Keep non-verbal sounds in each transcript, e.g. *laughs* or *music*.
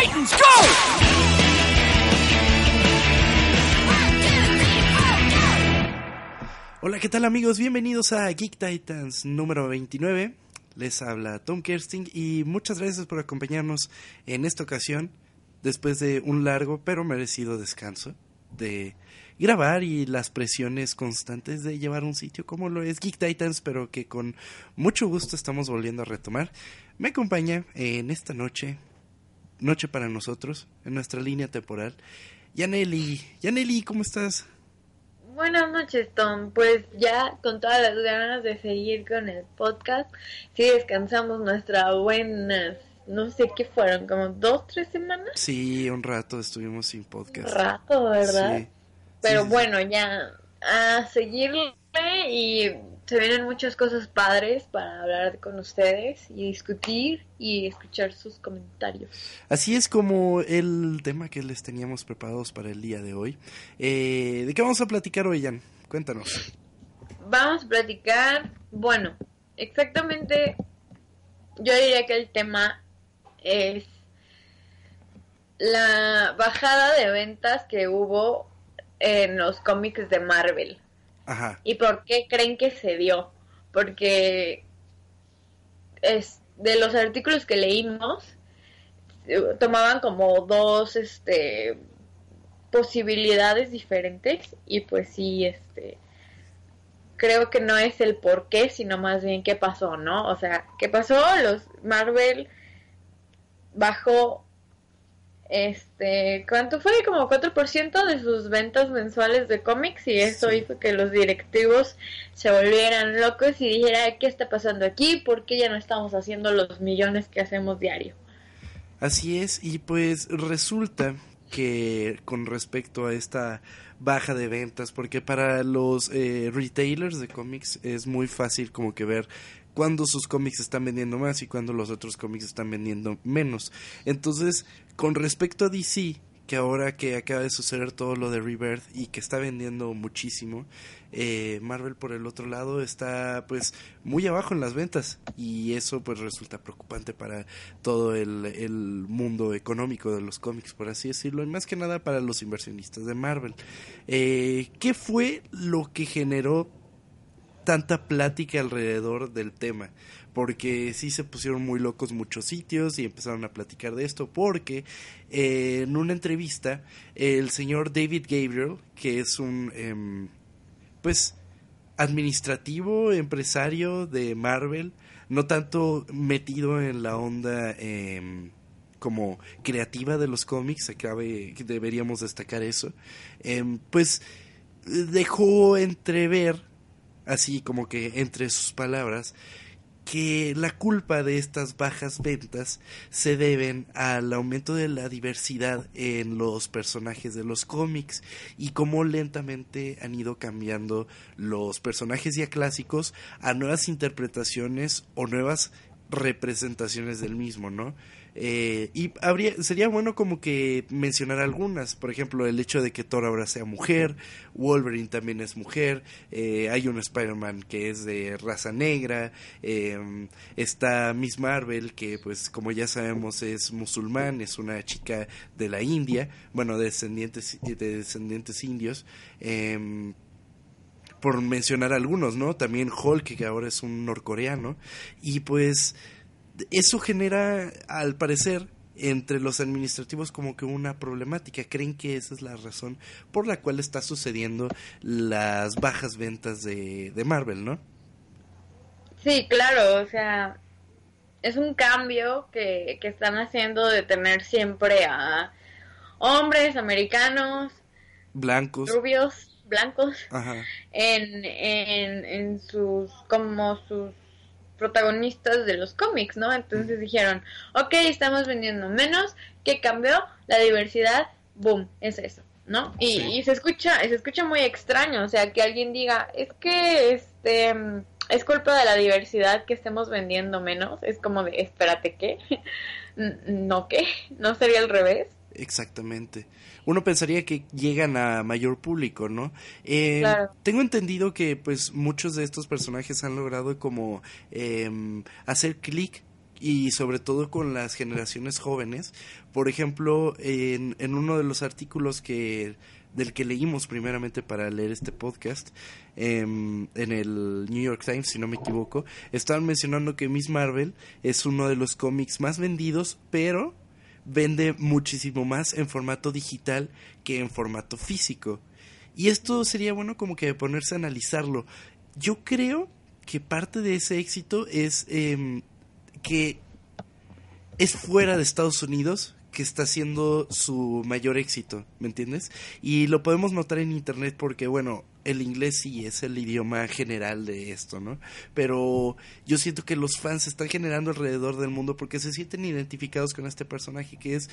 Titans, go! Hola, ¿qué tal amigos? Bienvenidos a Geek Titans número 29. Les habla Tom Kersting y muchas gracias por acompañarnos en esta ocasión después de un largo pero merecido descanso de grabar y las presiones constantes de llevar un sitio como lo es Geek Titans, pero que con mucho gusto estamos volviendo a retomar. Me acompaña en esta noche, noche para nosotros, en nuestra línea temporal, Yaneli. Yaneli, ¿cómo estás? Buenas noches, Tom. Pues ya con todas las ganas de seguir con el podcast, sí descansamos nuestra buenas, no sé qué fueron, como dos, tres semanas. Sí, un rato estuvimos sin podcast. Rato, ¿verdad? Sí. Pero Sí, sí, bueno, ya a seguirle y se vienen muchas cosas padres para hablar con ustedes y discutir y escuchar sus comentarios. Así es como el tema que les teníamos preparados para el día de hoy. Eh, ¿De qué vamos a platicar hoy, Jan? Cuéntanos. Vamos a platicar, bueno, exactamente yo diría que el tema es la bajada de ventas que hubo en los cómics de Marvel. Ajá. ¿Y por qué creen que se dio? Porque es de los artículos que leímos eh, tomaban como dos este posibilidades diferentes y pues sí este creo que no es el por qué, sino más bien qué pasó, ¿no? O sea, ¿qué pasó? Los Marvel bajó este, ¿cuánto fue? Como 4% de sus ventas mensuales de cómics y eso Sí. hizo que los directivos se volvieran locos y dijera, ¿qué está pasando aquí? ¿Por qué ya no estamos haciendo los millones que hacemos diario? Así es, y pues resulta que con respecto a esta baja de ventas, porque para los eh, retailers de cómics es muy fácil como que ver cuándo sus cómics están vendiendo más y cuándo los otros cómics están vendiendo menos. Entonces, con respecto a DC, que ahora que acaba de suceder todo lo de Rebirth y que está vendiendo muchísimo, eh, Marvel por el otro lado está pues muy abajo en las ventas y eso pues resulta preocupante para todo el, el mundo económico de los cómics por así decirlo y más que nada para los inversionistas de Marvel eh, ¿qué fue lo que generó tanta plática alrededor del tema porque sí se pusieron muy locos muchos sitios y empezaron a platicar de esto porque eh, en una entrevista el señor David Gabriel que es un em, pues administrativo empresario de Marvel no tanto metido en la onda em, como creativa de los cómics acabe deberíamos destacar eso em, pues dejó entrever así como que entre sus palabras que la culpa de estas bajas ventas se deben al aumento de la diversidad en los personajes de los cómics y cómo lentamente han ido cambiando los personajes ya clásicos a nuevas interpretaciones o nuevas representaciones del mismo, ¿no? Eh, y habría, sería bueno como que mencionar algunas, por ejemplo, el hecho de que Thor ahora sea mujer, Wolverine también es mujer, eh, hay un Spider-Man que es de raza negra, eh, está Miss Marvel que pues como ya sabemos es musulmán, es una chica de la India, bueno, de descendientes, de descendientes indios, eh, por mencionar algunos, ¿no? También Hulk, que ahora es un norcoreano, y pues eso genera, al parecer, entre los administrativos como que una problemática. Creen que esa es la razón por la cual está sucediendo las bajas ventas de, de Marvel, ¿no? Sí, claro, o sea, es un cambio que, que están haciendo de tener siempre a hombres americanos, Blancos. rubios, blancos en, en, en sus como sus protagonistas de los cómics, ¿no? Entonces dijeron, ok, estamos vendiendo menos, ¿qué cambió? La diversidad, boom, es eso, ¿no? Y, y, se escucha, se escucha muy extraño, o sea, que alguien diga, es que este es culpa de la diversidad que estemos vendiendo menos, es como de, espérate, ¿qué? *laughs* ¿No qué? ¿No sería al revés? Exactamente. Uno pensaría que llegan a mayor público, ¿no? Eh, tengo entendido que pues muchos de estos personajes han logrado como eh, hacer clic y sobre todo con las generaciones jóvenes. Por ejemplo, en, en uno de los artículos que del que leímos primeramente para leer este podcast em, en el New York Times, si no me equivoco, estaban mencionando que Miss Marvel es uno de los cómics más vendidos, pero vende muchísimo más en formato digital que en formato físico. Y esto sería bueno como que ponerse a analizarlo. Yo creo que parte de ese éxito es em, que es fuera de Estados Unidos que está siendo su mayor éxito, ¿me entiendes? Y lo podemos notar en internet porque, bueno, el inglés sí es el idioma general de esto, ¿no? Pero yo siento que los fans se están generando alrededor del mundo porque se sienten identificados con este personaje que es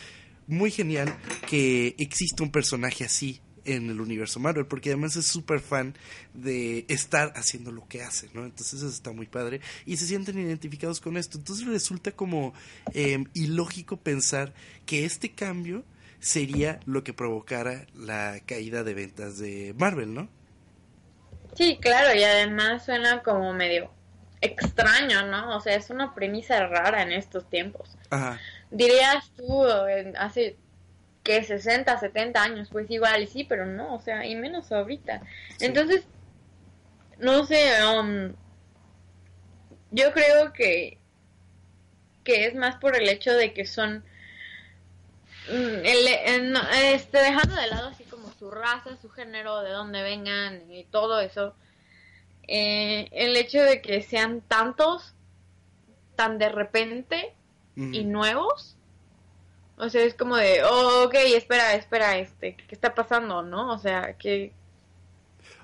muy genial que exista un personaje así en el universo Marvel, porque además es súper fan de estar haciendo lo que hace, ¿no? Entonces eso está muy padre y se sienten identificados con esto. Entonces resulta como eh, ilógico pensar que este cambio sería lo que provocara la caída de ventas de Marvel, ¿no? Sí, claro, y además suena como medio extraño, ¿no? O sea, es una premisa rara en estos tiempos. Ajá. Dirías tú, hace que 60, 70 años, pues igual, y sí, pero no, o sea, y menos ahorita. Entonces, no sé, um, yo creo que, que es más por el hecho de que son, mm, el, este, dejando de lado así como su raza, su género, de dónde vengan y todo eso, eh, el hecho de que sean tantos, tan de repente y nuevos, o sea, es como de, oh, ok, espera, espera, este, ¿qué está pasando, no? O sea, que...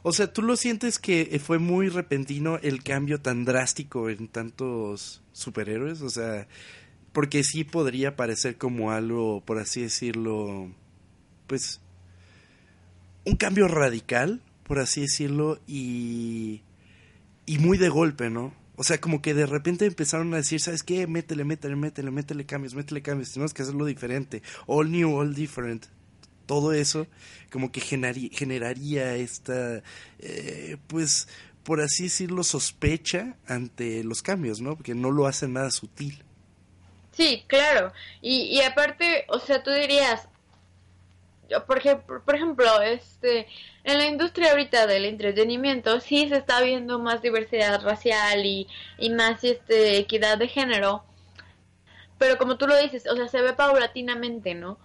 O sea, ¿tú lo sientes que fue muy repentino el cambio tan drástico en tantos superhéroes? O sea, porque sí podría parecer como algo, por así decirlo, pues, un cambio radical, por así decirlo, y, y muy de golpe, ¿no? O sea, como que de repente empezaron a decir, ¿sabes qué? Métele, métele, métele, métele cambios, métele cambios, tenemos que hacerlo diferente. All new, all different. Todo eso como que generaría, esta, eh, pues, por así decirlo, sospecha ante los cambios, ¿no? Porque no lo hacen nada sutil. Sí, claro. Y, y aparte, o sea, tú dirías, por ejemplo, por ejemplo, este, en la industria ahorita del entretenimiento sí se está viendo más diversidad racial y, y más este, equidad de género, pero como tú lo dices, o sea, se ve paulatinamente, ¿no?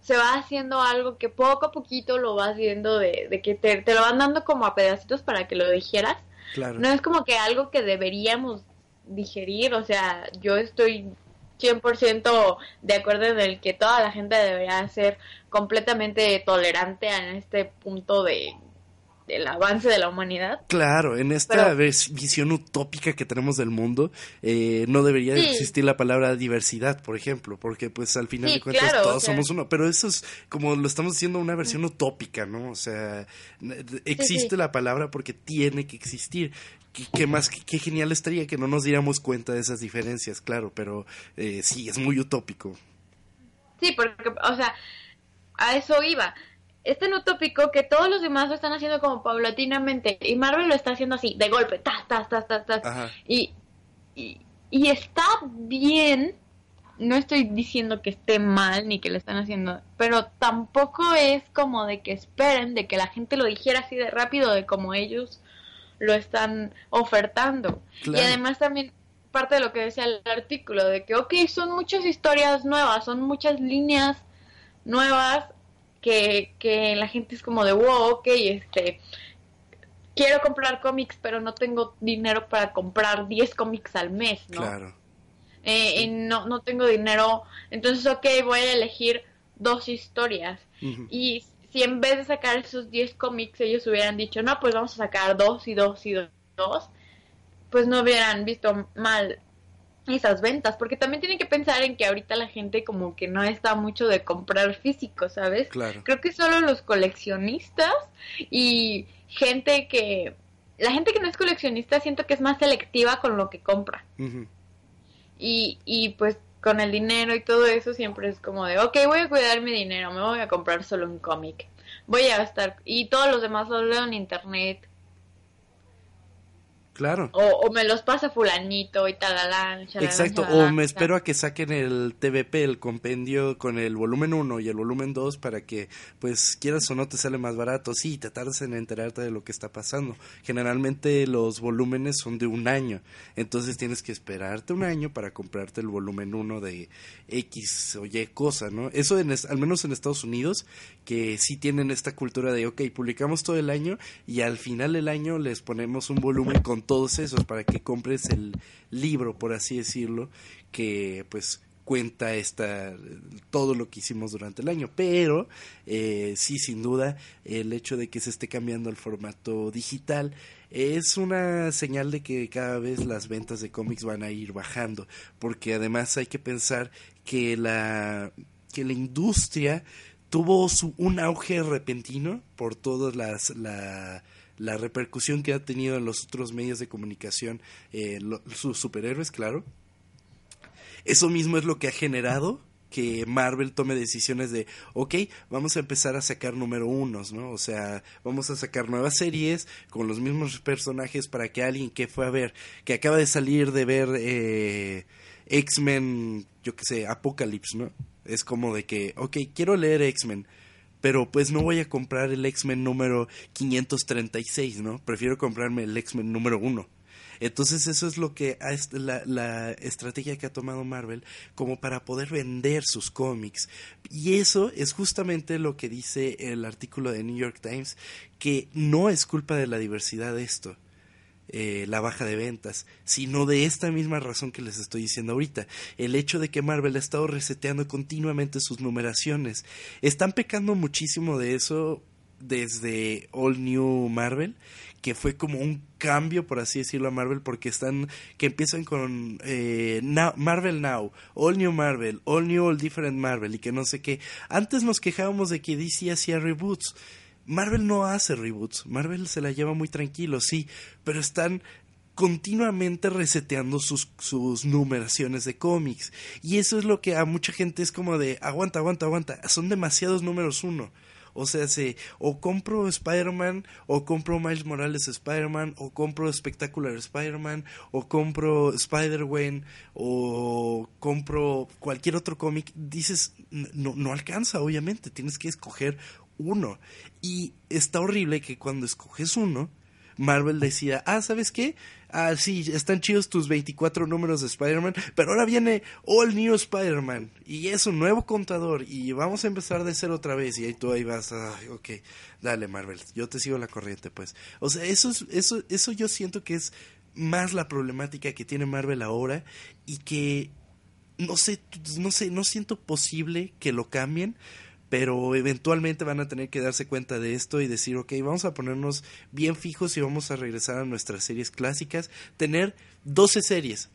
Se va haciendo algo que poco a poquito lo vas viendo de, de que te, te, lo van dando como a pedacitos para que lo dijeras. Claro. No es como que algo que deberíamos digerir, o sea, yo estoy 100% de acuerdo en el que toda la gente debería ser completamente tolerante en este punto de el avance de la humanidad. Claro, en esta visión utópica que tenemos del mundo, eh, no debería existir la palabra diversidad, por ejemplo, porque pues al final de cuentas todos somos uno, pero eso es como lo estamos diciendo una versión utópica, ¿no? O sea, existe la palabra porque tiene que existir qué, más, qué, genial estaría que no nos diéramos cuenta de esas diferencias, claro, pero eh, sí, es muy utópico. Sí, porque, o sea, a eso iba. Es tan utópico que todos los demás lo están haciendo como paulatinamente y Marvel lo está haciendo así, de golpe, ta, ta, ta, ta, ta. Y, y, y está bien, no estoy diciendo que esté mal ni que lo están haciendo, pero tampoco es como de que esperen de que la gente lo dijera así de rápido de como ellos lo están ofertando. Y además también parte de lo que decía el artículo, de que, ok, son muchas historias nuevas, son muchas líneas nuevas que, que la gente es como de, wow, ok, este, quiero comprar cómics, pero no tengo dinero para comprar 10 cómics al mes, ¿no? Claro. Eh, no, no tengo dinero, entonces, ok, voy a elegir dos historias. Y si en vez de sacar esos 10 cómics ellos hubieran dicho, no, pues vamos a sacar dos y dos y dos, pues no hubieran visto mal esas ventas, porque también tienen que pensar en que ahorita la gente como que no está mucho de comprar físico, ¿sabes? Claro. Creo que solo los coleccionistas y gente que... La gente que no es coleccionista siento que es más selectiva con lo que compra. y, y pues con el dinero y todo eso siempre es como de, ok, voy a cuidar mi dinero, me voy a comprar solo un cómic. Voy a gastar... Y todos los demás los leo en internet Claro. O, me los pasa fulanito y talalán. Exacto, o me espero a que saquen el TVP, el compendio con el volumen 1 y el volumen 2 para que, pues, quieras o no te sale más barato. Sí, te tardes en enterarte de lo que está pasando. Generalmente los volúmenes son de un año, entonces tienes que esperarte un año para comprarte el volumen 1 de X o Y cosa, ¿no? Eso en, al menos en Estados Unidos, que sí tienen esta cultura de, ok, publicamos todo el año y al final del año les ponemos un volumen con todos esos para que compres el libro, por así decirlo, que pues cuenta esta todo lo que hicimos durante el año. Pero eh, sí sin duda el hecho de que se esté cambiando el formato digital es una señal de que cada vez las ventas de cómics van a ir bajando porque además hay que pensar que la que la industria tuvo su, un auge repentino por todas las la la repercusión que ha tenido en los otros medios de comunicación eh, sus superhéroes, claro. Eso mismo es lo que ha generado que Marvel tome decisiones de, ok, vamos a empezar a sacar número unos, ¿no? O sea, vamos a sacar nuevas series con los mismos personajes para que alguien que fue a ver, que acaba de salir de ver eh, X-Men, yo qué sé, Apocalypse, ¿no? Es como de que, ok, quiero leer X-Men pero pues no voy a comprar el X-Men número 536, ¿no? Prefiero comprarme el X-Men número 1. Entonces eso es lo que la, la estrategia que ha tomado Marvel como para poder vender sus cómics. Y eso es justamente lo que dice el artículo de New York Times, que no es culpa de la diversidad esto eh, la baja de ventas, sino de esta misma razón que les estoy diciendo ahorita, el hecho de que Marvel ha estado reseteando continuamente sus numeraciones. Están pecando muchísimo de eso desde All New Marvel, que fue como un cambio, por así decirlo, a Marvel, porque están, que empiezan con eh, Marvel Now, All New Marvel, All New, All Different Marvel, y que no sé qué. Antes nos quejábamos de que DC hacía reboots. Marvel no hace reboots, Marvel se la lleva muy tranquilo, sí, pero están continuamente reseteando sus, sus numeraciones de cómics. Y eso es lo que a mucha gente es como de, aguanta, aguanta, aguanta, son demasiados números uno. O sea, se, o compro Spider-Man, o compro Miles Morales Spider-Man, o compro Spectacular Spider-Man, o compro Spider-Gwen, o compro cualquier otro cómic. Dices, no, no alcanza, obviamente, tienes que escoger uno. Y está horrible que cuando escoges uno, Marvel decía, ah, ¿sabes qué? Ah, sí, están chidos tus 24 números de Spider-Man, pero ahora viene All New Spider-Man y es un nuevo contador y vamos a empezar de cero otra vez y ahí tú ahí vas, ah, ok, dale Marvel, yo te sigo la corriente pues. O sea, eso, es, eso, eso yo siento que es más la problemática que tiene Marvel ahora y que no sé, no sé, no siento posible que lo cambien pero eventualmente van a tener que darse cuenta de esto y decir, ok, vamos a ponernos bien fijos y vamos a regresar a nuestras series clásicas, tener 12 series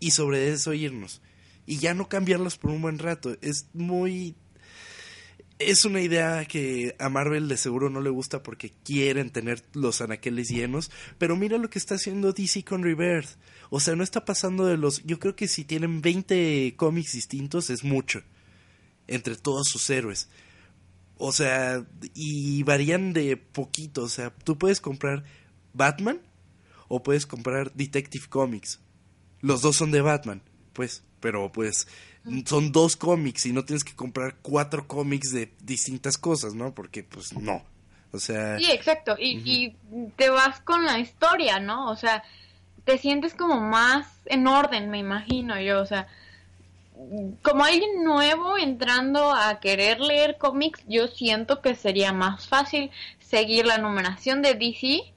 y sobre eso irnos y ya no cambiarlas por un buen rato. Es muy... Es una idea que a Marvel de seguro no le gusta porque quieren tener los anaqueles llenos, pero mira lo que está haciendo DC con Rebirth. O sea, no está pasando de los... Yo creo que si tienen 20 cómics distintos es mucho entre todos sus héroes. O sea, y varían de poquito. O sea, tú puedes comprar Batman o puedes comprar Detective Comics. Los dos son de Batman, pues, pero pues son dos cómics y no tienes que comprar cuatro cómics de distintas cosas, ¿no? Porque pues no. O sea... Sí, exacto. Y, y te vas con la historia, ¿no? O sea, te sientes como más en orden, me imagino yo. O sea, como alguien nuevo entrando a querer leer cómics, yo siento que sería más fácil seguir la numeración de DC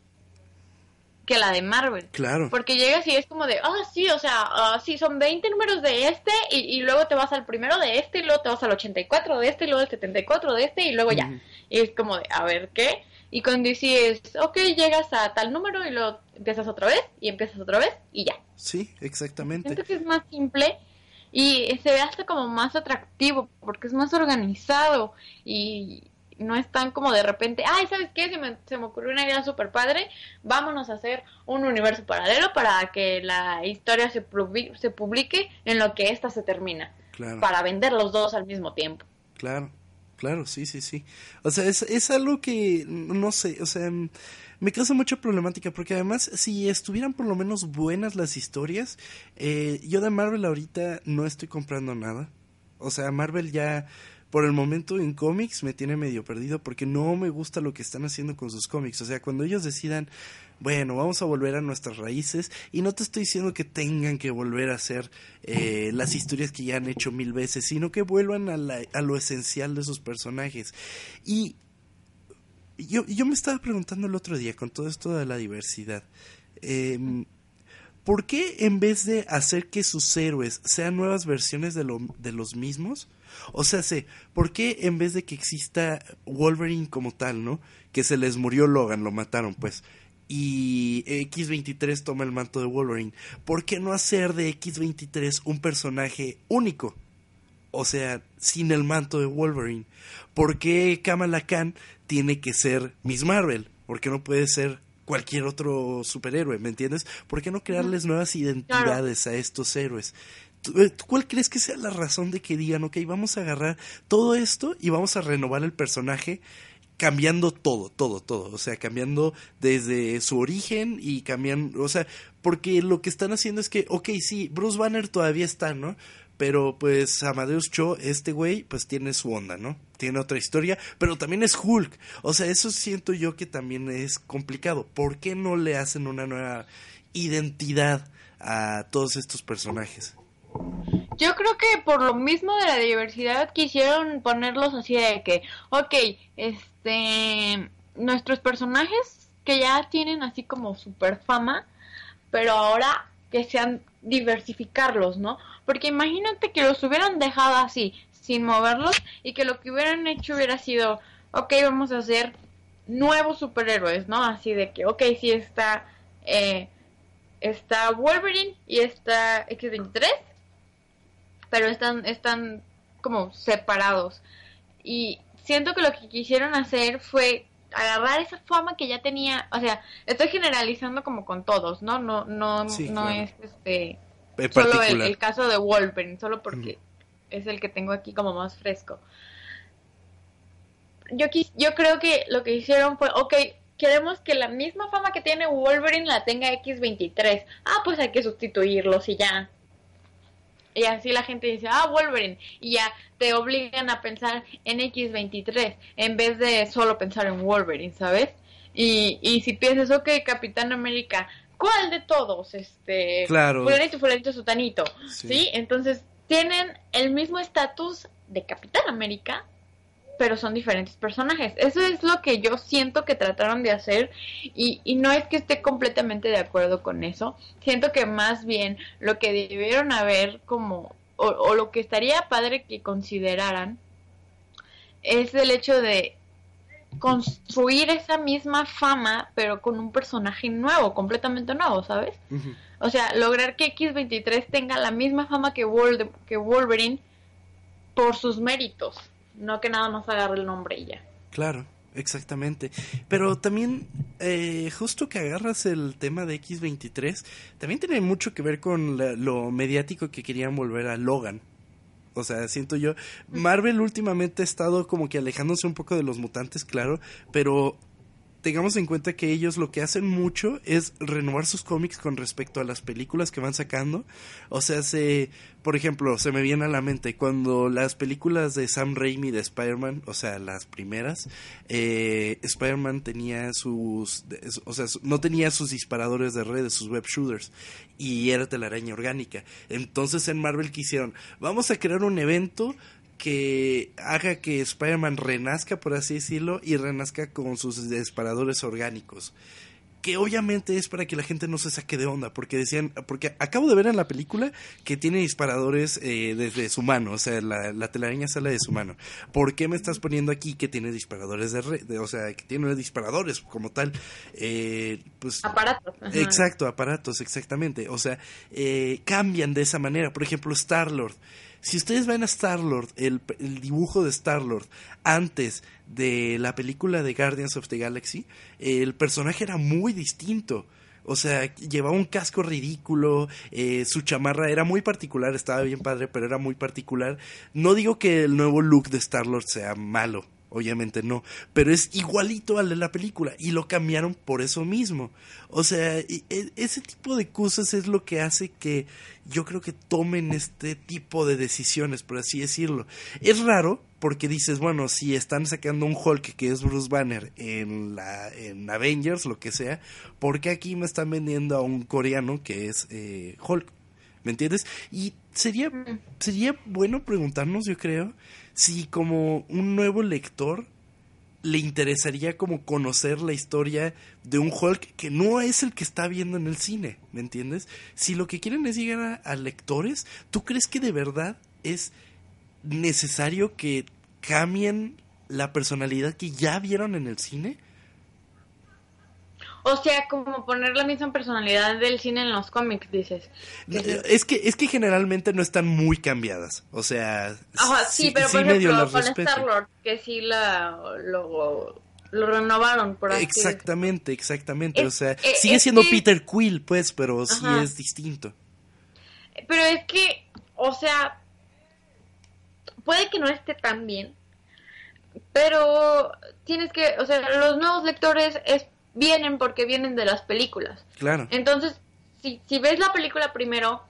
que la de Marvel. Claro. Porque llegas y es como de, ah, sí, o sea, ah, sí, son 20 números de este y, y, luego te vas al primero de este y luego te vas al 84 de este y luego al 74 de este y luego ya. Y es como de, a ver, ¿qué? Y con DC es, ok, llegas a tal número y luego empiezas otra vez y empiezas otra vez y ya. Sí, exactamente. Siento que es más simple y se ve hasta como más atractivo porque es más organizado y no es tan como de repente, ay, ¿sabes qué? Se me, se me ocurrió una idea súper padre, vámonos a hacer un universo paralelo para que la historia se, se publique en lo que ésta se termina. Claro. Para vender los dos al mismo tiempo. Claro, claro, sí, sí, sí. O sea, es, es algo que, no sé, o sea, me causa mucha problemática porque además si estuvieran por lo menos buenas las historias, eh, yo de Marvel ahorita no estoy comprando nada. O sea, Marvel ya por el momento en cómics me tiene medio perdido porque no me gusta lo que están haciendo con sus cómics. O sea, cuando ellos decidan, bueno, vamos a volver a nuestras raíces y no te estoy diciendo que tengan que volver a hacer eh, las historias que ya han hecho mil veces, sino que vuelvan a, la, a lo esencial de sus personajes. Y yo, yo me estaba preguntando el otro día con todo esto de la diversidad. Eh, ¿Por qué en vez de hacer que sus héroes sean nuevas versiones de, lo, de los mismos, o sea, sé, ¿por qué en vez de que exista Wolverine como tal, ¿no? Que se les murió Logan, lo mataron, pues. Y X23 toma el manto de Wolverine. ¿Por qué no hacer de X23 un personaje único? O sea, sin el manto de Wolverine. ¿Por qué Kamala Khan tiene que ser Miss Marvel? ¿Por qué no puede ser cualquier otro superhéroe? ¿Me entiendes? ¿Por qué no crearles nuevas identidades a estos héroes? Eh, ¿Cuál crees que sea la razón de que digan, ok, vamos a agarrar todo esto y vamos a renovar el personaje cambiando todo, todo, todo, o sea, cambiando desde su origen y cambiando, o sea, porque lo que están haciendo es que, ok, sí, Bruce Banner todavía está, ¿no? Pero pues Amadeus Cho, este güey, pues tiene su onda, ¿no? Tiene otra historia, pero también es Hulk. O sea, eso siento yo que también es complicado. ¿Por qué no le hacen una nueva identidad a todos estos personajes? Yo creo que por lo mismo de la diversidad quisieron ponerlos así de que, ok, este, nuestros personajes que ya tienen así como super fama, pero ahora que sean diversificarlos, ¿no? Porque imagínate que los hubieran dejado así, sin moverlos, y que lo que hubieran hecho hubiera sido, ok, vamos a hacer nuevos superhéroes, ¿no? Así de que, ok, sí está, eh, está Wolverine y está X23 pero están, están como separados. Y siento que lo que quisieron hacer fue agarrar esa fama que ya tenía, o sea, estoy generalizando como con todos, ¿no? No, no, no es este solo el, caso de Wolverine, solo porque es el que tengo aquí como más fresco. Yo, yo creo que lo que hicieron fue, ok, queremos que la misma fama que tiene Wolverine la tenga X23. Ah, pues hay que sustituirlos y ya. Y así la gente dice, ah, Wolverine. Y ya te obligan a pensar en X23 en vez de solo pensar en Wolverine, ¿sabes? Y, y si piensas, ok, Capitán América, ¿cuál de todos? Este, claro. Fulanito, fulanito, sutanito. ¿Sí? Entonces tienen el mismo estatus de Capitán América, pero son diferentes personajes. Eso es lo que yo siento que trataron de hacer y, y, no es que esté completamente de acuerdo con eso. Siento que más bien lo que debieron haber como, o, o lo que estaría padre que consideraran, es el hecho de construir esa misma fama, pero con un personaje nuevo, completamente nuevo, ¿sabes? O sea, lograr que X23 tenga la misma fama que, que Wolverine por sus méritos no que nada más agarre el nombre y ya. Claro, exactamente. Pero también, eh, justo que agarras el tema de X23, también tiene mucho que ver con lo mediático que querían volver a Logan. O sea, siento yo, Marvel últimamente ha estado como que alejándose un poco de los mutantes, claro, pero tengamos en cuenta que ellos lo que hacen mucho es renovar sus cómics con respecto a las películas que van sacando. O sea, se, por ejemplo, se me viene a la mente cuando las películas de Sam Raimi de Spider-Man, o sea, las primeras, eh, Spider-Man tenía sus, o sea, no tenía sus disparadores de redes, sus web shooters, y era telaraña orgánica. Entonces en Marvel quisieron, vamos a crear un evento que haga que Spider-Man renazca, por así decirlo, y renazca con sus disparadores orgánicos. que obviamente es para que la gente no se saque de onda, porque decían, porque acabo de ver en la película que tiene disparadores eh, desde su mano, o sea, la, la, telaraña sale de su mano. ¿Por qué me estás poniendo aquí que tiene disparadores de, red, o sea, que tiene disparadores como tal? Eh, pues, aparatos. Exacto, aparatos, exactamente. O sea, eh, cambian de esa manera. Por ejemplo, Star-Lord. Si ustedes ven a Star-Lord, el, el, dibujo de Star-Lord antes de la película de Guardians of the Galaxy, el personaje era muy distinto. O sea, llevaba un casco ridículo, eh, su chamarra era muy particular, estaba bien padre, pero era muy particular. No digo que el nuevo look de Star-Lord sea malo, obviamente no, pero es igualito al de la película y lo cambiaron por eso mismo. O sea, e, ese tipo de cosas es lo que hace que yo creo que tomen este tipo de decisiones, por así decirlo. Es raro porque dices, bueno, si están sacando un Hulk que es Bruce Banner en la en Avengers, lo que sea, ¿por qué aquí me están vendiendo a un coreano que es eh, Hulk? ¿Me entiendes? Y sería sería bueno preguntarnos, yo creo, si como un nuevo lector le interesaría como conocer la historia de un Hulk que no es el que está viendo en el cine, ¿me entiendes? Si lo que quieren es llegar a, a lectores, ¿tú crees que de verdad es necesario que cambien la personalidad que ya vieron en el cine? O sea, como poner la misma personalidad del cine en los cómics, dices. Es que es que generalmente no están muy cambiadas. O sea, Ajá, sí, pero por ejemplo, con Star-Lord, que sí la, lo, lo renovaron, por así Exactamente, exactamente. o sea, eh, sigue siendo Peter Quill, pues, pero sí es distinto. Pero es que, o sea, puede que no esté tan bien, pero tienes que, o sea, los nuevos lectores es, vienen porque vienen de las películas. Claro. Entonces, si, si ves la película primero,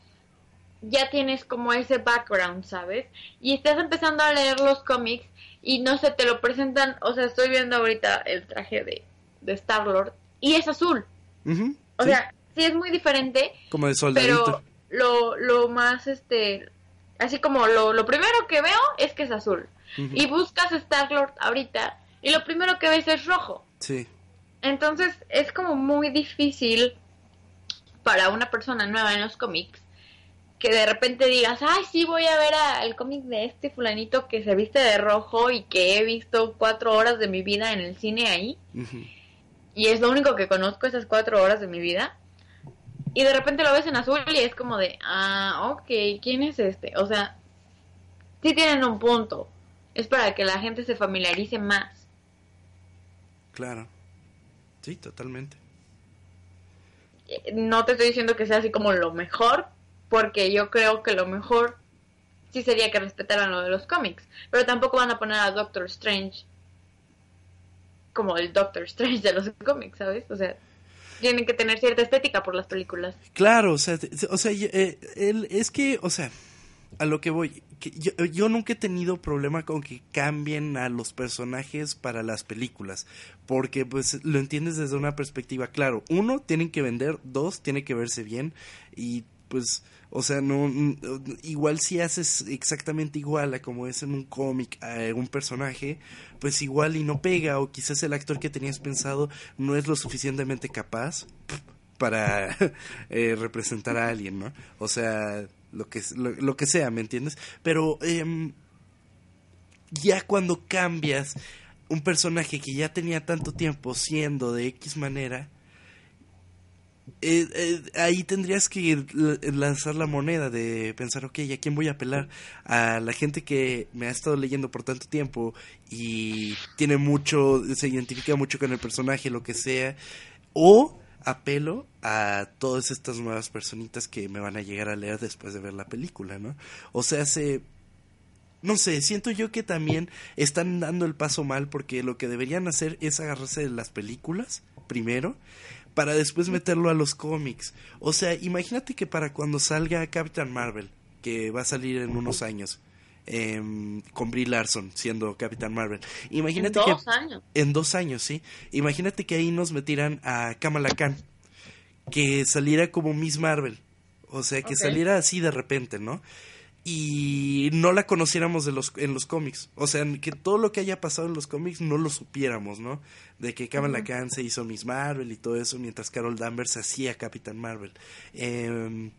ya tienes como ese background, ¿sabes? Y estás empezando a leer los cómics y no sé, te lo presentan, o sea, estoy viendo ahorita el traje de, de Star-Lord y es azul. o sea, sí es muy diferente. Como de soldadito. Pero lo, lo más, este, así como lo, lo primero que veo es que es azul. Y buscas Star-Lord ahorita y lo primero que ves es rojo. Sí. Entonces es como muy difícil para una persona nueva en los cómics que de repente digas, ay, sí, voy a ver el cómic de este fulanito que se viste de rojo y que he visto cuatro horas de mi vida en el cine ahí. Y es lo único que conozco esas cuatro horas de mi vida. Y de repente lo ves en azul y es como de, ah, ok, ¿quién es este? O sea, sí tienen un punto. Es para que la gente se familiarice más. Claro. Sí, totalmente. Eh, no te estoy diciendo que sea así como lo mejor, porque yo creo que lo mejor sí sería que respetaran lo de los cómics. Pero tampoco van a poner a Doctor Strange como el Doctor Strange de los cómics, ¿sabes? O sea, tienen que tener cierta estética por las películas. Claro, o sea, o sea, eh, es que, o sea, a lo que voy, yo, nunca he tenido problema con que cambien a los personajes para las películas, porque pues lo entiendes desde una perspectiva, claro, uno, tienen que vender, dos, tiene que verse bien y pues, o sea, no, igual si haces exactamente igual a como es en un cómic a un personaje, pues igual y no pega, o quizás el actor que tenías pensado no es lo suficientemente capaz para *laughs* eh, representar a alguien, ¿no? O sea, lo que, lo, que sea, ¿me entiendes? Pero eh, ya cuando cambias un personaje que ya tenía tanto tiempo siendo de X manera, eh, eh, ahí tendrías que lanzar la moneda de pensar, ok, ¿a quién voy a apelar? A la gente que me ha estado leyendo por tanto tiempo y tiene mucho, se identifica mucho con el personaje, lo que sea, o apelo a todas estas nuevas personitas que me van a llegar a leer después de ver la película, ¿no? O sea, se... No sé, siento yo que también están dando el paso mal porque lo que deberían hacer es agarrarse de las películas primero para después meterlo a los cómics. O sea, imagínate que para cuando salga Captain Marvel, que va a salir en unos años, eh, con Brie Larson siendo Captain Marvel. Imagínate en que dos años. en dos años, sí. Imagínate que ahí nos metieran a Kamala Khan, que saliera como Miss Marvel, o sea, que saliera así de repente, ¿no? y no la conociéramos de los, en los cómics. O sea, que todo lo que haya pasado en los cómics no lo supiéramos, ¿no? De que Kamala Khan se hizo Miss Marvel y todo eso, mientras Carol Danvers hacía Capitán Marvel. Eh,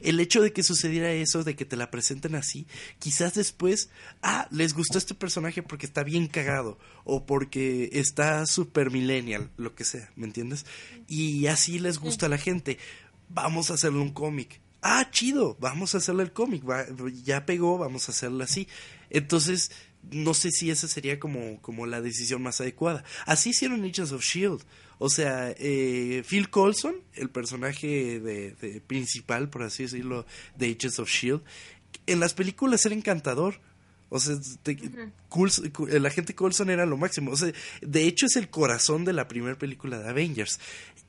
el hecho de que sucediera eso, de que te la presenten así, quizás después, ah, les gustó este personaje porque está bien cagado o porque está super millennial, lo que sea, ¿me entiendes? Y así les gusta a la gente. Vamos a hacerle un cómic. Ah, chido, vamos a hacerle el cómic, ya pegó, vamos a hacerlo así. Entonces, no sé si esa sería como, como la decisión más adecuada. Así hicieron Agents of Shield. O sea, eh, Phil Colson, el personaje de, principal, por así decirlo, de Agents of Shield, en las películas era encantador. O sea, el agente Coulson era lo máximo. O sea, de hecho es el corazón de la primera película de Avengers.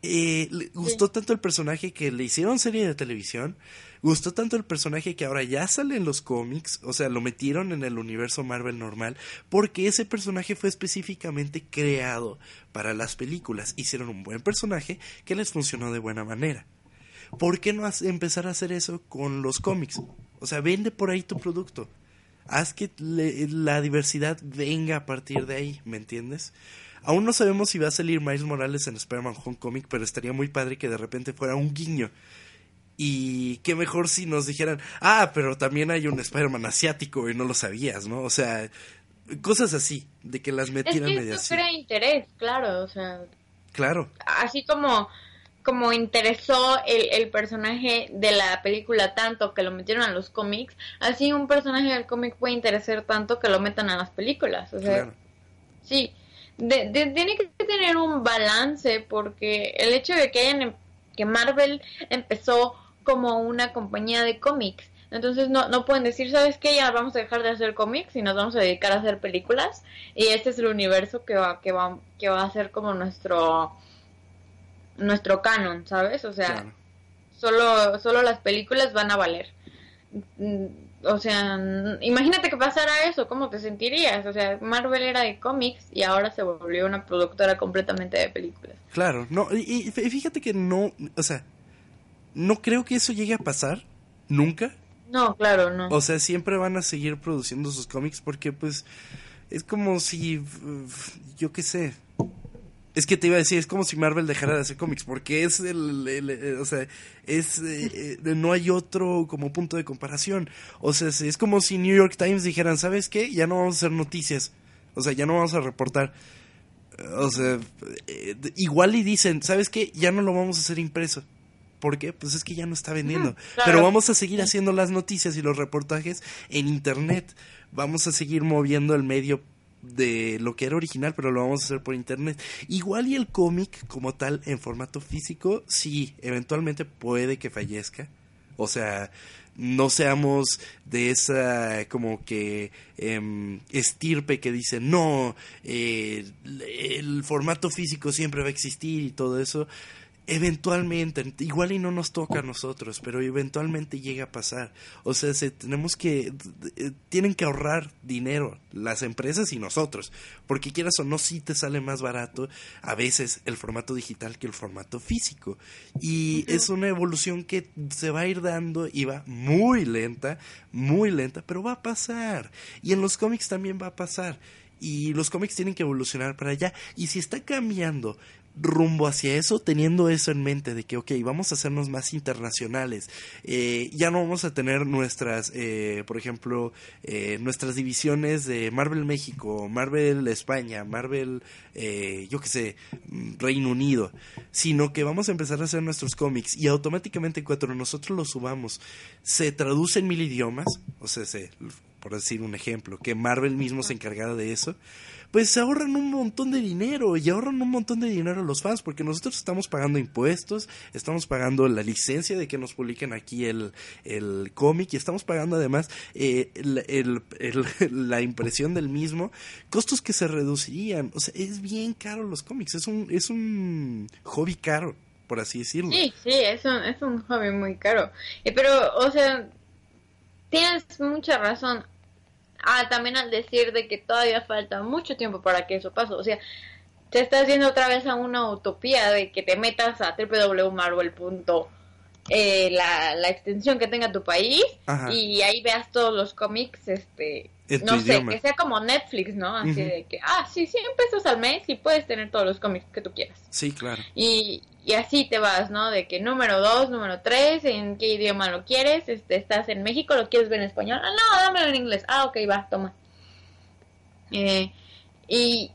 Eh, le gustó tanto el personaje que le hicieron serie de televisión. Gustó tanto el personaje que ahora ya sale en los cómics, o sea, lo metieron en el universo Marvel normal, porque ese personaje fue específicamente creado para las películas. Hicieron un buen personaje que les funcionó de buena manera. ¿Por qué no empezar a hacer eso con los cómics? O sea, vende por ahí tu producto. Haz que la diversidad venga a partir de ahí, ¿me entiendes? Aún no sabemos si va a salir Miles Morales en Spider-Man Homecoming, pero estaría muy padre que de repente fuera un guiño y qué mejor si nos dijeran, ah, pero también hay un Spider-Man asiático y no lo sabías, ¿no? O sea, cosas así, de que las metieran es que eso crea interés, claro, o sea. Claro. Así como como interesó el, el, personaje de la película tanto que lo metieron a los cómics, así un personaje del cómic puede interesar tanto que lo metan a las películas. O sea, sí, de, tiene que tener un balance porque el hecho de que, hayan, em, que Marvel empezó como una compañía de cómics. Entonces no, no pueden decir, ¿sabes qué? Ya vamos a dejar de hacer cómics y nos vamos a dedicar a hacer películas. Y este es el universo que va, que va, que va a ser como nuestro nuestro canon, ¿sabes? O sea, solo, solo las películas van a valer. Mm, o sea, imagínate que pasara eso, ¿cómo te sentirías? O sea, Marvel era de cómics y ahora se volvió una productora completamente de películas. Claro, no, y fíjate que no, o sea, no creo que eso llegue a pasar, nunca. No, claro, no. O sea, siempre van a seguir produciendo sus cómics porque pues es como si, yo qué sé, es que te iba a decir, es como si Marvel dejara de hacer cómics, porque es el, o sea, es, eh, eh, no hay otro como punto de comparación. O sea, es, como si New York Times dijeran, ¿sabes qué? Ya no vamos a hacer noticias. O sea, ya no vamos a reportar. O sea, eh, igual y dicen, ¿sabes qué? Ya no lo vamos a hacer impreso. ¿Por qué? Pues es que ya no está vendiendo. Pero vamos a seguir haciendo las noticias y los reportajes en Internet. Vamos a seguir moviendo el medio de lo que era original, pero lo vamos a hacer por internet. Igual y el cómic como tal en formato físico, sí, eventualmente puede que fallezca. O sea, no seamos de esa como que em, estirpe que dice no, eh, el formato físico siempre va a existir y todo eso eventualmente, igual y no nos toca a nosotros, pero eventualmente llega a pasar. O sea, se, tenemos que, eh, tienen que ahorrar dinero las empresas y nosotros, porque quieras o no, sí te sale más barato a veces el formato digital que el formato físico. Y es una evolución que se va a ir dando y va muy lenta, muy lenta, pero va a pasar. Y en los cómics también va a pasar y los cómics tienen que evolucionar para allá. Y si está cambiando rumbo hacia eso, teniendo eso en mente, de que, ok, vamos a hacernos más internacionales, eh, ya no vamos a tener nuestras, eh, por ejemplo, eh, nuestras divisiones de Marvel México, Marvel España, Marvel, yo qué sé, Reino Unido, sino que vamos a empezar a hacer nuestros cómics y automáticamente cuando nosotros los subamos, se traduce en mil idiomas, o sea, se, por decir un ejemplo, que Marvel mismo se encargara de eso, pues se ahorran un montón de dinero y ahorran un montón de dinero a los fans porque nosotros estamos pagando impuestos, estamos pagando la licencia de que nos publiquen aquí el, el cómic y estamos pagando además eh, *laughs* la impresión del mismo, costos que se reducirían. O sea, es bien caro los cómics, es un, es un hobby caro, por así decirlo. Sí, sí, es un, es un hobby muy caro. Eh, pero, o sea, tienes mucha razón. Ah, también al decir de que todavía falta mucho tiempo para que eso pase. O sea, te estás yendo otra vez a una utopía de que te metas a www.marvel.com eh, la, la extensión que tenga tu país Ajá. y ahí veas todos los cómics, este, no sé, idioma. que sea como Netflix, ¿no? Así de que, ah, sí, 100 pesos al mes y puedes tener todos los cómics que tú quieras. Sí, claro. Y, y así te vas, ¿no? De que número 2, número 3, en qué idioma lo quieres, este, estás en México, lo quieres ver en español, ah, no, dámelo en inglés, ah, ok, va, toma. Eh, y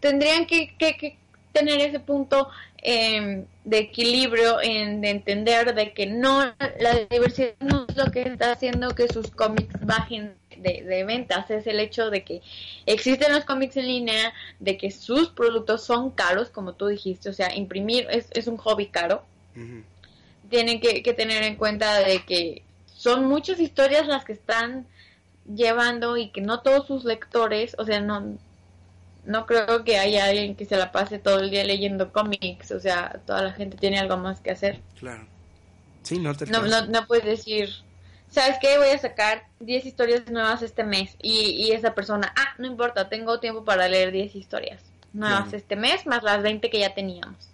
tendrían que, que- que tener ese punto eh, de equilibrio en de entender de que no la diversidad no es lo que está haciendo que sus cómics bajen de, de ventas es el hecho de que existen los cómics en línea de que sus productos son caros como tú dijiste o sea imprimir es, es un hobby caro tienen que, que tener en cuenta de que son muchas historias las que están llevando y que no todos sus lectores, o sea, no no creo que haya alguien que se la pase todo el día leyendo cómics, o sea, toda la gente tiene algo más que hacer. Claro. Sí, no te no, no puedes decir, ¿sabes qué? Voy a sacar 10 historias nuevas este mes y, y esa persona, ah, no importa, tengo tiempo para leer 10 historias nuevas este mes más las 20 que ya teníamos.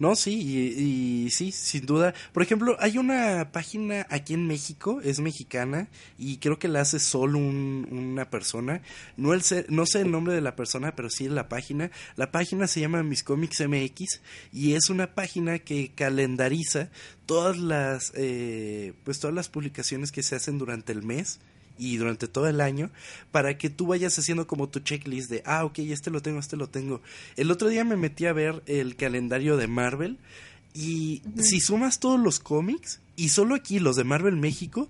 No, sí, y, y sí, sin duda. Por ejemplo, hay una página aquí en México, es mexicana, y creo que la hace solo un- una persona. No, el sé- no sé el nombre de la persona, pero sí la página. La página se llama Mis Comics MX, y es una página que calendariza todas las, eh, pues todas las publicaciones que se hacen durante el mes y durante todo el año para que tú vayas haciendo como tu checklist de, ah, ok, este lo tengo, este lo tengo. El otro día me metí a ver el calendario de Marvel y si sumas todos los cómics y solo aquí los de Marvel México,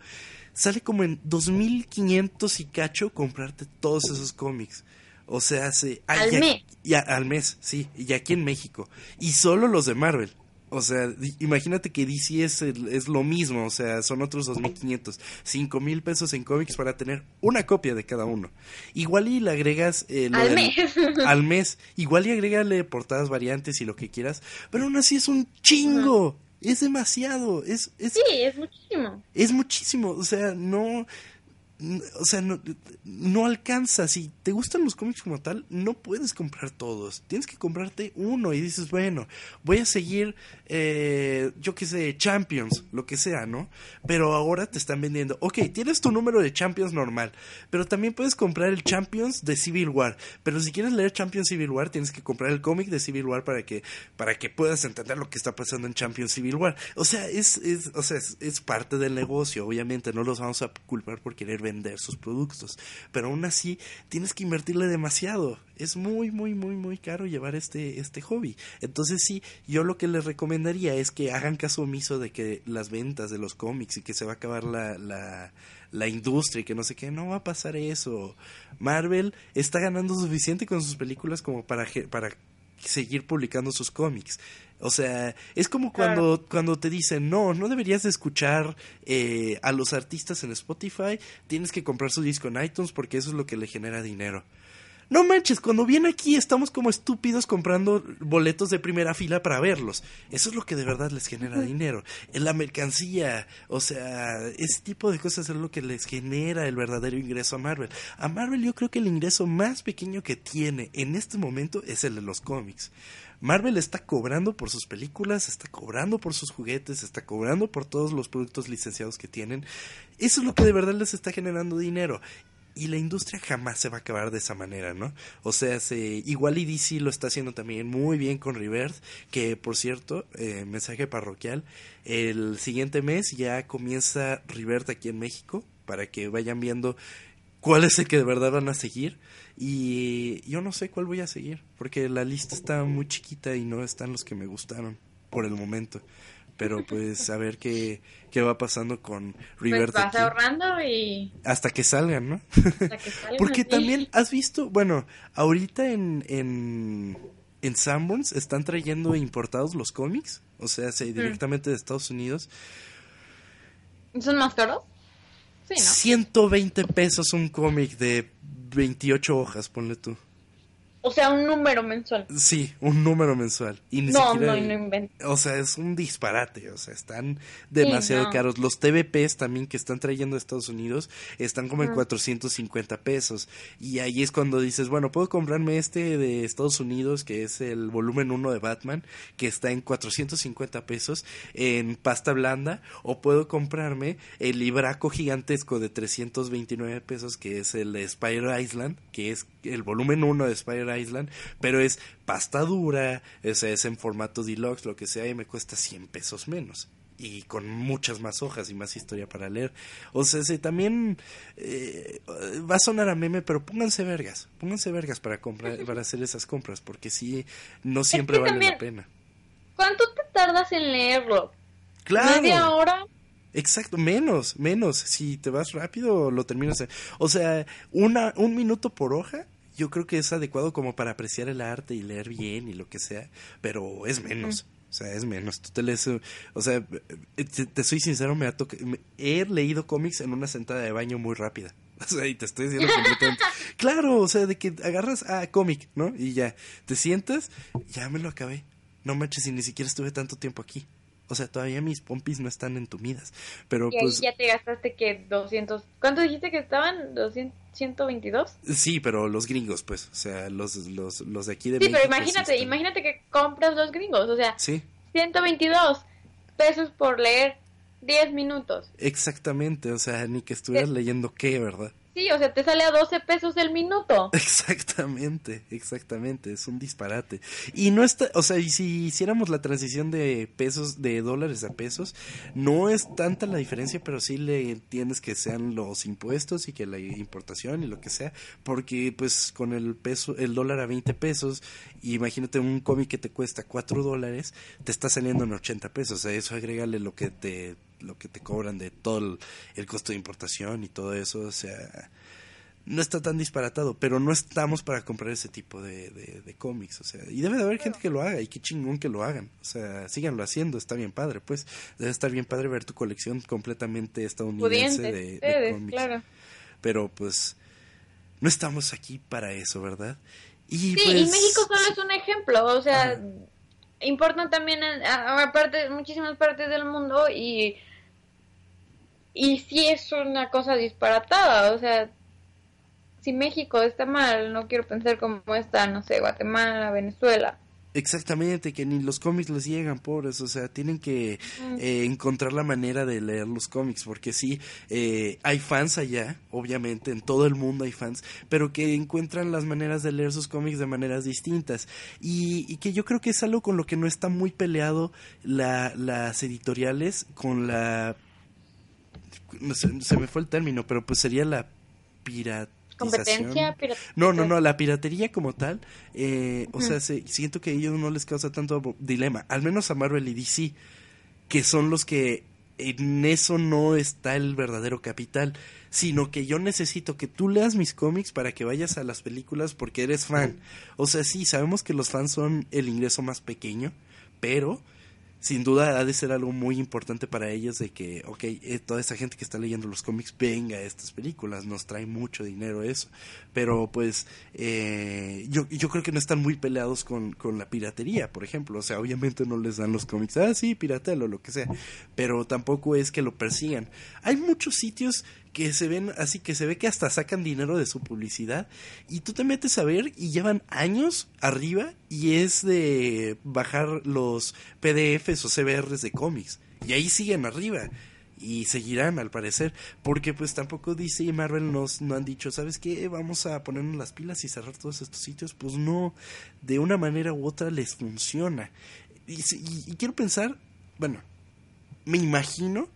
sale como en 2500 y cacho comprarte todos esos cómics. O sea, se, Al mes. ya- al mes, sí, y aquí en México. Y solo los de Marvel. O sea, imagínate que DC es, el- es lo mismo, o sea, son otros 2.500, 5.000 pesos en cómics para tener una copia de cada uno. Igual y le agregas... eh, Al del- mes. *laughs* al mes, igual y agrégale portadas variantes y lo que quieras, pero aún así es un chingo, es demasiado, es, es, Sí, es muchísimo. es muchísimo, o sea, no, o sea, no, no alcanza, si te gustan los cómics como tal, no puedes comprar todos, tienes que comprarte uno y dices, bueno, voy a seguir, eh, yo qué sé, Champions, lo que sea, ¿no? Pero ahora te están vendiendo, ok, tienes tu número de Champions normal, pero también puedes comprar el Champions de Civil War, pero si quieres leer Champions Civil War, tienes que comprar el cómic de Civil War para que, para que puedas entender lo que está pasando en Champions Civil War. O sea, es, es, o sea, es, es parte del negocio, obviamente, no los vamos a culpar por querer vender sus productos, pero aún así tienes que invertirle demasiado. Es muy, muy, muy, muy caro llevar este, este hobby. Entonces sí, yo lo que les recomendaría es que hagan caso omiso de que las ventas de los cómics y que se va a acabar la, la, la industria y que no sé qué, no va a pasar eso. Marvel está ganando suficiente con sus películas como para, para seguir publicando sus cómics. O sea, es como cuando, cuando te dicen, no, no deberías de escuchar eh, a los artistas en Spotify, tienes que comprar su disco en iTunes porque eso es lo que le genera dinero. No manches, cuando viene aquí estamos como estúpidos comprando boletos de primera fila para verlos. Eso es lo que de verdad les genera dinero. En la mercancía, o sea, ese tipo de cosas es lo que les genera el verdadero ingreso a Marvel. A Marvel yo creo que el ingreso más pequeño que tiene en este momento es el de los cómics. Marvel está cobrando por sus películas, está cobrando por sus juguetes, está cobrando por todos los productos licenciados que tienen. Eso es lo que de verdad les está generando dinero. Y la industria jamás se va a acabar de esa manera, ¿no? O sea, se, igual y DC lo está haciendo también muy bien con Rebirth, que por cierto, eh, mensaje parroquial, el siguiente mes ya comienza Rebirth aquí en México, para que vayan viendo cuál es el que de verdad van a seguir. Y yo no sé cuál voy a seguir, porque la lista está muy chiquita y no están los que me gustaron por el momento. Pero pues a ver qué, qué va pasando con Pues Rebirth vas ahorrando y Hasta que salgan, ¿no? hasta que *laughs* salgan, Porque sí. también has visto, bueno, ahorita en, en, en Sanborns están trayendo importados los cómics, o sea, se- directamente de Estados Unidos. ¿Son más caros? Sí, ¿no? 120 pesos un cómic de 28 hojas, ponle tú. O sea, un número mensual. Sí, un número mensual. Y ni no, siquiera, no, no invento. O sea, es un disparate. O sea, están demasiado no. caros. Los TVPs también que están trayendo a Estados Unidos están como en Ujú. 450 pesos. Y ahí es cuando dices, bueno, puedo comprarme este de Estados Unidos, que es el volumen 1 de Batman, que está en 450 pesos en pasta blanda. O puedo comprarme el libraco gigantesco de 329 pesos, que es el de Spider Island, que es el volumen 1 de Spider Island, pero es pasta dura, sea, es en formato deluxe, lo que sea, y me cuesta 100 pesos menos. Y con muchas más hojas y más historia para leer. O sea, sí, también eh, va a sonar a meme, pero pónganse vergas. Pónganse vergas para comprar, *laughs* para hacer esas compras, porque sí, no siempre que vale también- la pena. ¿Cuánto te tardas en leerlo? Claro. ¿Media hora? Exacto, menos, menos. Si te vas rápido, lo terminas. en- O sea, una, un minuto por hoja, yo creo que es adecuado como para apreciar el arte y leer bien y lo que sea, pero es menos. O sea, es menos. Tú te lees, o sea, eh, te, te soy sincero, me ha toca- me- he leído cómics en una sentada de baño muy rápida. *laughs* O sea, y te estoy diciendo completamente. *laughs* Claro, o sea, de que agarras a cómic, ¿no? Y ya, te sientas, ya me lo acabé. No manches, y ni siquiera estuve tanto tiempo aquí. O sea, todavía mis pompis no están entumidas. Pero Y ahí pues ya te gastaste que 200... ¿Cuánto dijiste que estaban? ¿200, ¿122? sí, pero los gringos, pues, o sea, los, los, los de aquí de Sí, México. pero imagínate, imagínate que compras los gringos, o sea, Sí, 122 pesos por leer 10 minutos. exactamente, o sea, ni que estuvieras leyendo qué, ¿verdad? Sí, o sea, te sale a 12 pesos el minuto. *laughs* Exactamente, exactamente, es un disparate. Y no está, o sea, y si hiciéramos la transición de pesos, de dólares a pesos, no es tanta la diferencia, pero sí le entiendes que sean los impuestos y que la importación y lo que sea, porque pues con el peso, el dólar a 20 pesos, imagínate un cómic que te cuesta 4 dólares, te está saliendo en 80 pesos, o sea, eso agrégale lo que te lo que te cobran de todo el, el costo de importación y todo eso, o sea, no está tan disparatado, pero no estamos para comprar ese tipo de, de, de cómics, o sea, y debe de haber gente que lo haga y qué chingón que lo hagan, o sea, síganlo haciendo, está bien padre, pues, debe estar bien padre ver tu colección completamente estadounidense de, de ustedes, cómics, claro. pero pues no estamos aquí para eso, ¿verdad? Y Sí, pues, y México solo es un ejemplo, o sea, importan también a, a- muchísimas partes del mundo y y sí es una cosa disparatada, o sea, si México está mal, no quiero pensar cómo está, no sé, Guatemala, Venezuela. Exactamente, que ni los cómics les llegan, pobres, o sea, tienen que Mm. eh, encontrar la manera de leer los cómics, porque sí, eh, hay fans allá, obviamente, en todo el mundo hay fans, pero que encuentran las maneras de leer sus cómics de maneras distintas, y, y que yo creo que es algo con lo que no está muy peleado la, las editoriales con la... se me fue el término, pero pues sería la piratización. Competencia, No, no, no, la piratería como tal, eh, o sea, se- siento que a ellos no les causa tanto dilema, al menos a Marvel y DC, que son los que en eso no está el verdadero capital, sino que yo necesito que tú leas mis cómics para que vayas a las películas porque eres fan. O sea, sí, sabemos que los fans son el ingreso más pequeño, pero sin duda ha de ser algo muy importante para ellos de que, ok, eh, toda esa gente que está leyendo los cómics venga a estas películas, nos trae mucho dinero eso. Pero pues eh, yo, yo creo que no están muy peleados con, con la piratería, por ejemplo. O sea, obviamente no les dan los cómics, ah, sí, piratelo, lo que sea. Pero tampoco es que lo persigan. Hay muchos sitios que se ven así que se ve que hasta sacan dinero de su publicidad y tú te metes a ver y llevan años arriba y es de bajar los PDFs o CBRs de cómics y ahí siguen arriba y seguirán al parecer porque pues tampoco DC y Marvel nos no han dicho sabes qué vamos a ponernos las pilas y cerrar todos estos sitios. Pues no de una manera u otra les funciona. Y, y- y quiero pensar bueno me imagino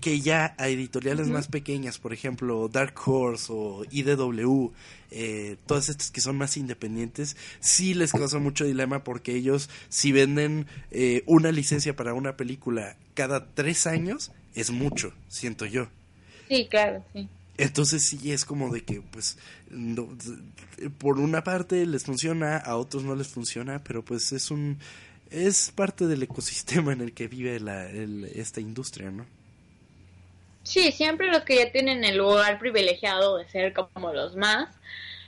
que ya a editoriales más pequeñas, por ejemplo Dark Horse o IDW, eh, todas estas que son más independientes, sí les causa mucho dilema porque ellos si venden eh, una licencia para una película cada tres años, es mucho, siento yo. Sí, claro, sí. Entonces sí es como de que, pues, no- por una parte les funciona, a otros no les funciona, pero pues es un, es parte del ecosistema en el que vive la, el- esta industria, ¿no? Sí, siempre los que ya tienen el lugar privilegiado de ser como los más,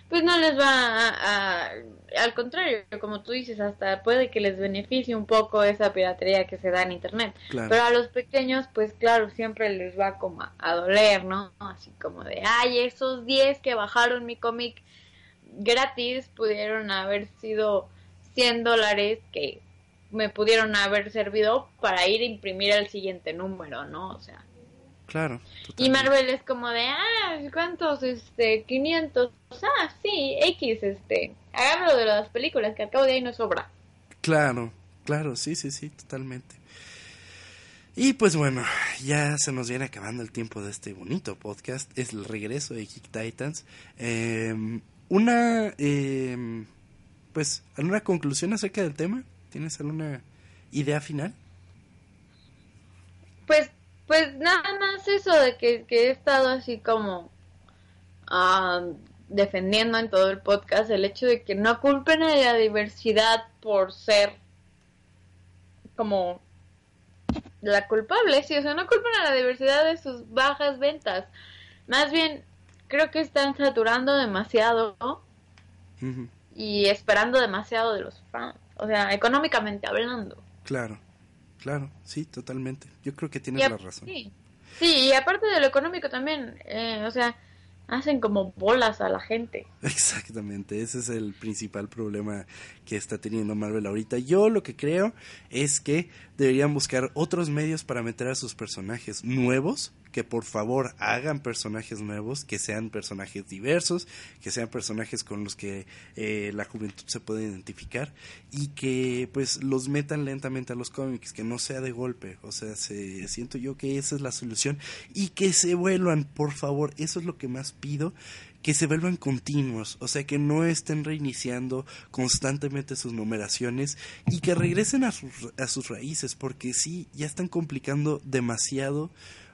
pues no les va a, al contrario, como tú dices, hasta puede que les beneficie un poco esa piratería que se da en internet. Pero a los pequeños, pues claro, siempre les va como a, doler, ¿no? Así como de, ay, esos 10 que bajaron mi cómic gratis pudieron haber sido 100 dólares que me pudieron haber servido para ir a imprimir el siguiente número, ¿no? O sea. Claro. Y Marvel es como de, ah, ¿cuántos? Este, 500. Ah, sí, X, este. Hagámoslo de las películas, que al cabo de ahí no sobra. Claro, claro, sí, sí, sí, totalmente. Y pues bueno, ya se nos viene acabando el tiempo de este bonito podcast. Es el regreso de Geek Titans. Em, una, eh, pues, ¿alguna conclusión acerca del tema? ¿Tienes alguna idea final? Pues, pues nada más eso de que, he estado así como ah, defendiendo en todo el podcast el hecho de que no culpen a la diversidad por ser como la culpable, sí, o sea, no culpen a la diversidad de sus bajas ventas. Más bien, creo que están saturando demasiado y esperando demasiado de los fans. O sea, económicamente hablando. Claro, claro, sí, totalmente. Yo creo que tienes la razón. Sí. sí, y aparte de lo económico también, eh, o sea, hacen como bolas a la gente. *laughs* Exactamente, ese es el principal problema que está teniendo Marvel ahorita. Yo lo que creo es que deberían buscar otros medios para meter a sus personajes nuevos que por favor hagan personajes nuevos, que sean personajes diversos, que sean personajes con los que eh, la juventud se puede identificar y que pues los metan lentamente a los cómics, que no sea de golpe, o sea, se, siento yo que esa es la solución y que se vuelvan, por favor, eso es lo que más pido que se vuelvan continuos, o sea, que no estén reiniciando constantemente sus numeraciones y que regresen a sus, a sus raíces, porque sí, ya están complicando demasiado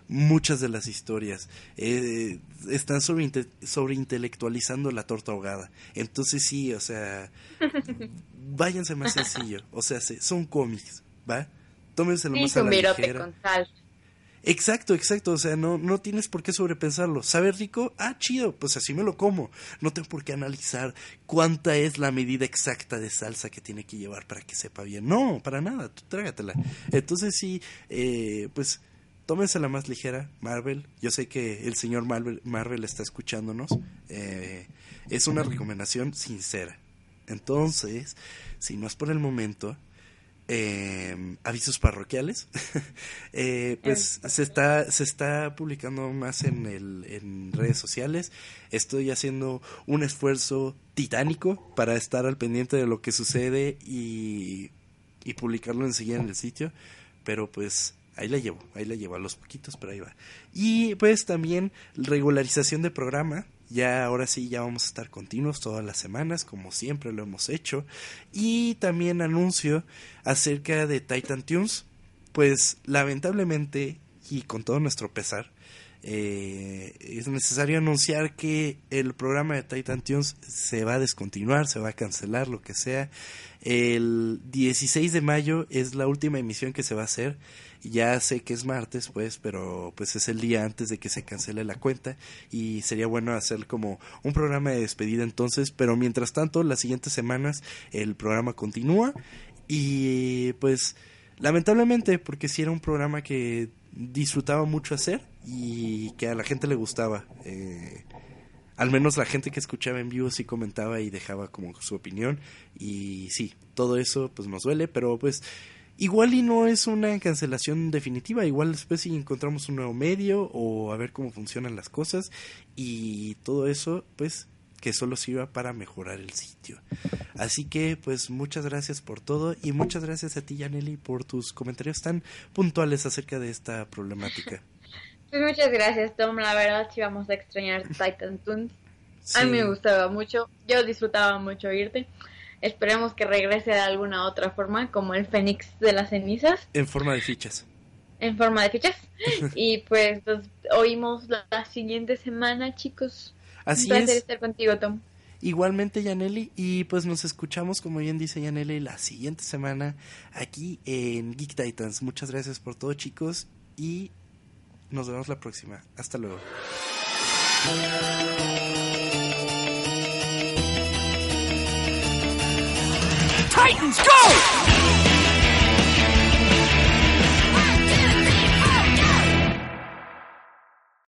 muchas de las historias. Eh, están sobre, intelectualizando la torta ahogada. Entonces sí, o sea, *laughs* váyanse más sencillo. O sea, son cómics, ¿va? Tómenselo más a la ligera. Exacto, exacto, o sea, no, no tienes por qué sobrepensarlo. ¿Sabe rico? Ah, chido, pues así me lo como. No tengo por qué analizar cuánta es la medida exacta de salsa que tiene que llevar para que sepa bien. No, para nada, tú trágatela. Entonces sí, eh, pues tómensela más ligera, Marvel. Yo sé que el señor Marvel, Marvel está escuchándonos. Eh, es una recomendación sincera. Entonces, si no es por el momento, eh, avisos parroquiales. *laughs* Eh, pues se está, se está publicando más en, el, en redes sociales. Estoy haciendo un esfuerzo titánico para estar al pendiente de lo que sucede y, y publicarlo enseguida en el sitio. Pero pues ahí la llevo, ahí la llevo a los poquitos, pero ahí va. Y pues también regularización de programa, ya ahora sí ya vamos a estar continuos todas las semanas como siempre lo hemos hecho. Y también anuncio acerca de Titan Tunes. Pues lamentablemente y con todo nuestro pesar eh, es necesario anunciar que el programa de Titan Tunes se va a descontinuar, se va a cancelar, lo que sea. El 16 de mayo es la última emisión que se va a hacer ya sé que es martes, pues, pero pues es el día antes de que se cancele la cuenta y sería bueno hacer como un programa de despedida entonces, pero mientras tanto, las siguientes semanas el programa continúa y pues lamentablemente, porque si era un programa que disfrutaba mucho hacer y que a la gente le gustaba. Eh, al menos la gente que escuchaba en vivo sí comentaba y dejaba como su opinión y sí, todo eso pues nos duele, pero pues Igual y no es una cancelación definitiva, igual después si encontramos un nuevo medio o a ver cómo funcionan las cosas y todo eso, pues que solo sirva para mejorar el sitio. Así que pues muchas gracias por todo y muchas gracias a ti Yaneli por tus comentarios tan puntuales acerca de esta problemática. Pues muchas gracias Tom, la verdad sí vamos a extrañar Titan Toons. A mí me gustaba mucho, yo disfrutaba mucho oírte. Esperemos que regrese de alguna otra forma, como el Fénix de las cenizas. En forma de fichas. En forma de fichas. *laughs* y pues nos oímos la, siguiente semana, chicos. Así Un placer es. estar contigo, Tom. Igualmente, Yaneli, y pues nos escuchamos, como bien dice Yaneli, la siguiente semana aquí en Geek Titans. Muchas gracias por todo, chicos, y nos vemos la próxima. Hasta luego. Titans, go!